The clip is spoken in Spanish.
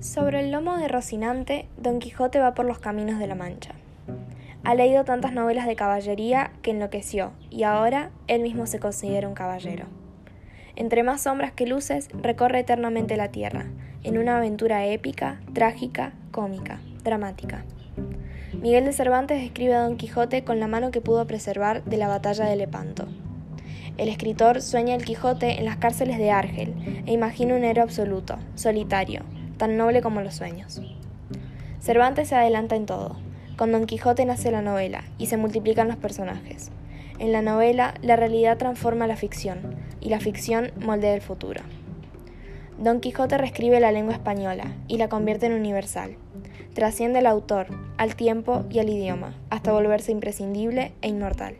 Sobre el lomo de Rocinante, Don Quijote va por los caminos de la Mancha. Ha leído tantas novelas de caballería que enloqueció, y ahora él mismo se considera un caballero. Entre más sombras que luces, recorre eternamente la tierra, en una aventura épica, trágica, cómica, dramática. Miguel de Cervantes describe a Don Quijote con la mano que pudo preservar de la batalla de Lepanto. El escritor sueña el Quijote en las cárceles de Argel e imagina un héroe absoluto, solitario, tan noble como los sueños. Cervantes se adelanta en todo. Con Don Quijote nace la novela y se multiplican los personajes. En la novela, la realidad transforma la ficción y la ficción moldea el futuro. Don Quijote reescribe la lengua española y la convierte en universal. Trasciende al autor, al tiempo y al idioma, hasta volverse imprescindible e inmortal.